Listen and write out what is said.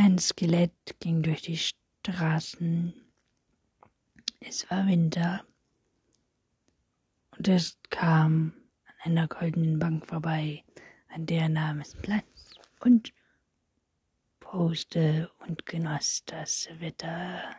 Ein Skelett ging durch die Straßen. Es war Winter und es kam an einer goldenen Bank vorbei, an der nahm es Platz und poste und genoss das Wetter.